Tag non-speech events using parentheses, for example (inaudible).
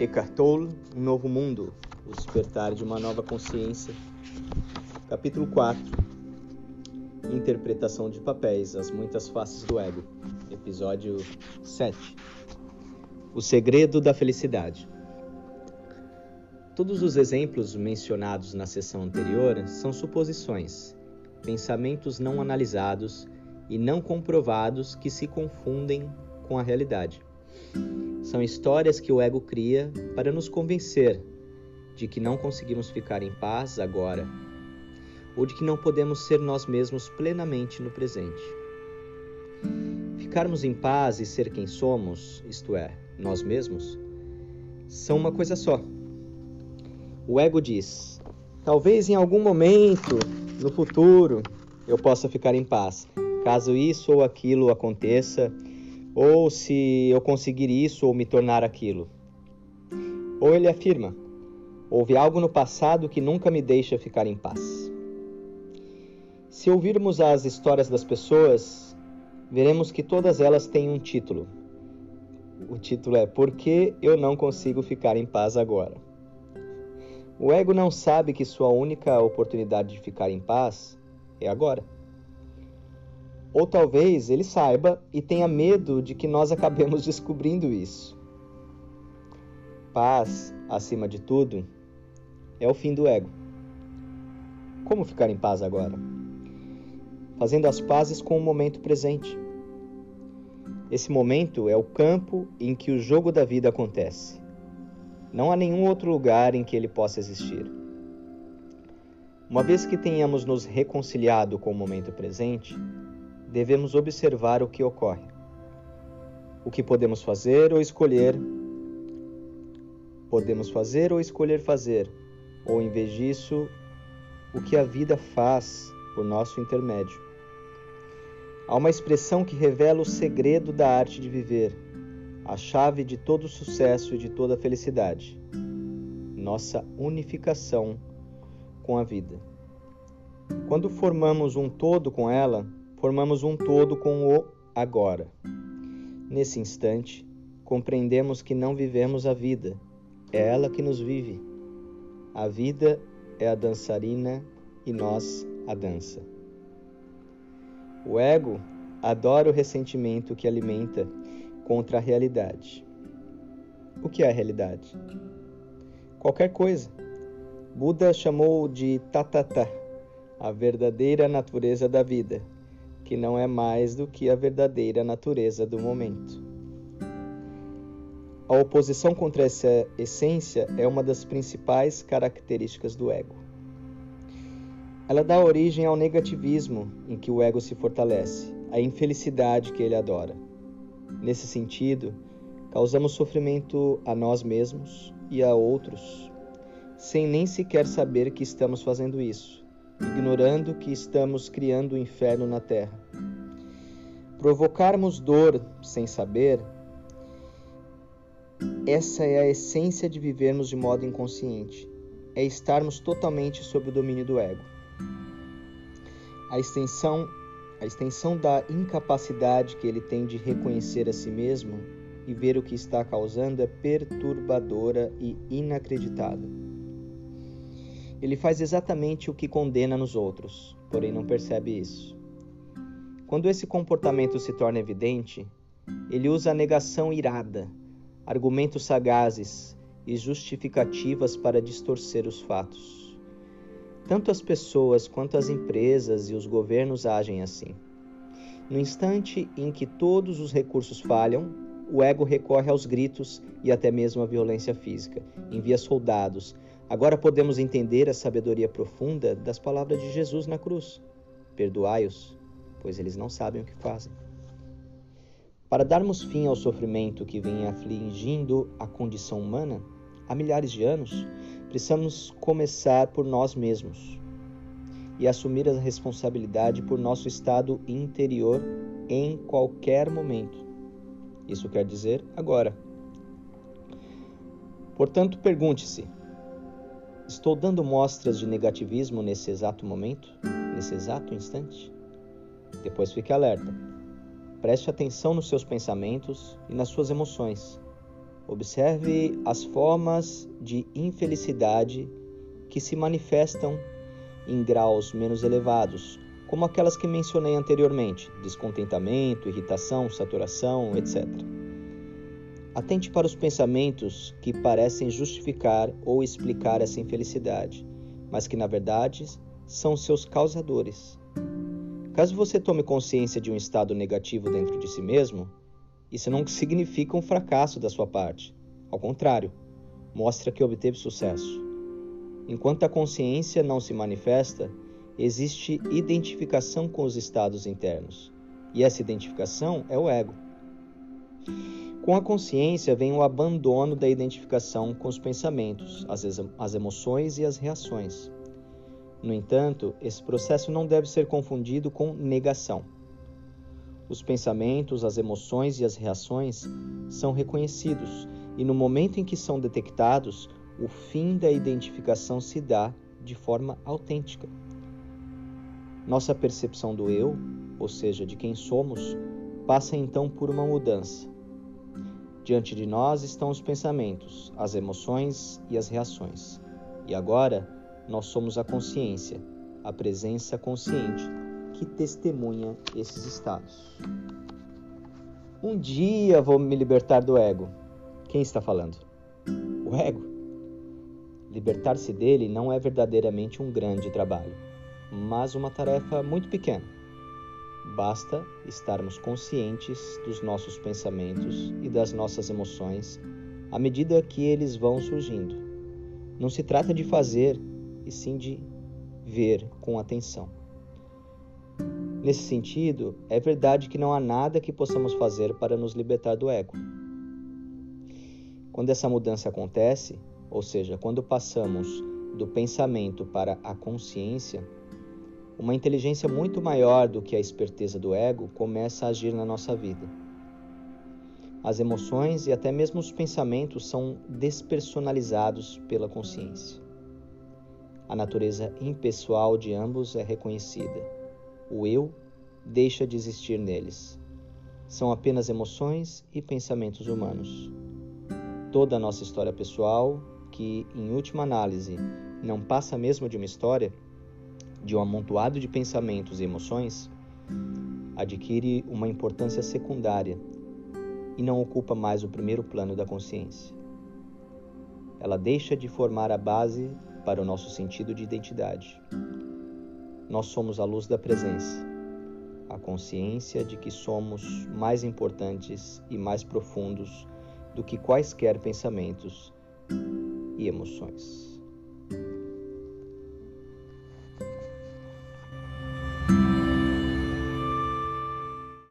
Eckhart Tolle, Um Novo Mundo, O Despertar de uma Nova Consciência, capítulo 4, Interpretação de Papéis, As Muitas Faces do Ego, episódio 7, O Segredo da Felicidade. Todos os exemplos mencionados na sessão anterior são suposições, pensamentos não analisados e não comprovados que se confundem com a realidade. São histórias que o ego cria para nos convencer de que não conseguimos ficar em paz agora, ou de que não podemos ser nós mesmos plenamente no presente. Ficarmos em paz e ser quem somos, isto é, nós mesmos, são uma coisa só. O ego diz: talvez em algum momento no futuro eu possa ficar em paz, caso isso ou aquilo aconteça ou se eu conseguir isso ou me tornar aquilo. Ou ele afirma: houve algo no passado que nunca me deixa ficar em paz. Se ouvirmos as histórias das pessoas, veremos que todas elas têm um título. O título é Por que eu não consigo ficar em paz agora? O ego não sabe que sua única oportunidade de ficar em paz é agora. Ou talvez ele saiba e tenha medo de que nós acabemos (laughs) descobrindo isso. Paz, acima de tudo, é o fim do ego. Como ficar em paz agora? Fazendo as pazes com o momento presente. Esse momento é o campo em que o jogo da vida acontece. Não há nenhum outro lugar em que ele possa existir. Uma vez que tenhamos nos reconciliado com o momento presente, devemos observar o que ocorre. O que podemos fazer ou escolher, podemos fazer ou escolher fazer, ou em vez disso, o que a vida faz por nosso intermédio. Há uma expressão que revela o segredo da arte de viver, a chave de todo sucesso e de toda felicidade: nossa unificação com a vida. Quando formamos um todo com ela, formamos um todo com o agora. Nesse instante, compreendemos que não vivemos a vida, é ela que nos vive. A vida é a dançarina e nós a dança. O ego adora o ressentimento que alimenta contra a realidade. O que é a realidade? Qualquer coisa. Buda chamou de tatata, a verdadeira natureza da vida que não é mais do que a verdadeira natureza do momento. A oposição contra essa essência é uma das principais características do ego. Ela dá origem ao negativismo em que o ego se fortalece, à infelicidade que ele adora. Nesse sentido, causamos sofrimento a nós mesmos e a outros, sem nem sequer saber que estamos fazendo isso ignorando que estamos criando o um inferno na terra. Provocarmos dor sem saber, essa é a essência de vivermos de modo inconsciente, é estarmos totalmente sob o domínio do ego. A extensão, a extensão da incapacidade que ele tem de reconhecer a si mesmo e ver o que está causando é perturbadora e inacreditável. Ele faz exatamente o que condena nos outros, porém não percebe isso. Quando esse comportamento se torna evidente, ele usa a negação irada, argumentos sagazes e justificativas para distorcer os fatos. Tanto as pessoas quanto as empresas e os governos agem assim. No instante em que todos os recursos falham, o ego recorre aos gritos e até mesmo à violência física, envia soldados, Agora podemos entender a sabedoria profunda das palavras de Jesus na cruz. Perdoai-os, pois eles não sabem o que fazem. Para darmos fim ao sofrimento que vem afligindo a condição humana há milhares de anos, precisamos começar por nós mesmos e assumir a responsabilidade por nosso estado interior em qualquer momento. Isso quer dizer agora. Portanto, pergunte-se: Estou dando mostras de negativismo nesse exato momento, nesse exato instante? Depois fique alerta. Preste atenção nos seus pensamentos e nas suas emoções. Observe as formas de infelicidade que se manifestam em graus menos elevados, como aquelas que mencionei anteriormente: descontentamento, irritação, saturação, etc. Atente para os pensamentos que parecem justificar ou explicar essa infelicidade, mas que na verdade são seus causadores. Caso você tome consciência de um estado negativo dentro de si mesmo, isso não significa um fracasso da sua parte. Ao contrário, mostra que obteve sucesso. Enquanto a consciência não se manifesta, existe identificação com os estados internos. E essa identificação é o ego. Com a consciência vem o abandono da identificação com os pensamentos, as, emoções e as reações. No entanto, esse processo não deve ser confundido com negação. Os pensamentos, as emoções e as reações são reconhecidos, e no momento em que são detectados, o fim da identificação se dá de forma autêntica. Nossa percepção do eu, ou seja, de quem somos, passa então por uma mudança. Diante de nós estão os pensamentos, as emoções e as reações. E agora nós somos a consciência, a presença consciente que testemunha esses estados. Um dia vou me libertar do ego. Quem está falando? O ego. Libertar-se dele não é verdadeiramente um grande trabalho, mas uma tarefa muito pequena Basta estarmos conscientes dos nossos pensamentos e das nossas emoções à medida que eles vão surgindo. Não se trata de fazer, e sim de ver com atenção. Nesse sentido, é verdade que não há nada que possamos fazer para nos libertar do ego. Quando essa mudança acontece, ou seja, quando passamos do pensamento para a consciência, uma inteligência muito maior do que a esperteza do ego começa a agir na nossa vida. As emoções e até mesmo os pensamentos são despersonalizados pela consciência. A natureza impessoal de ambos é reconhecida. O eu deixa de existir neles. São apenas emoções e pensamentos humanos. Toda a nossa história pessoal, que em última análise não passa mesmo de uma história, de um amontoado de pensamentos e emoções, adquire uma importância secundária e não ocupa mais o primeiro plano da consciência. Ela deixa de formar a base para o nosso sentido de identidade. Nós somos a luz da presença, a consciência de que somos mais importantes e mais profundos do que quaisquer pensamentos e emoções.